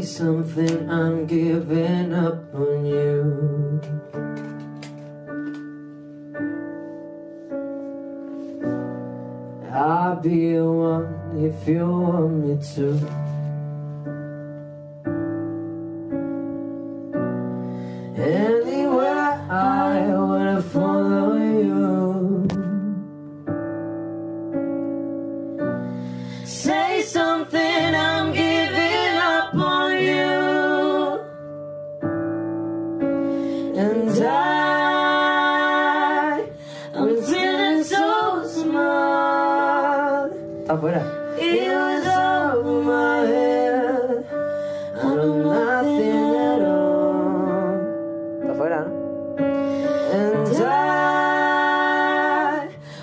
something, I'm giving up on you. I'll be the one if you want me to. Anywhere I wanna follow you. Say something, And I, I'm feeling so small afuera. It was over my head. I know nothing at all. Afuera. And I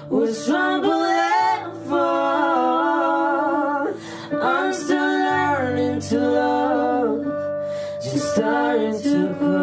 was trembling and fall. I'm still learning to love, just starting to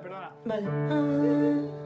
perdona. Vale. Ah.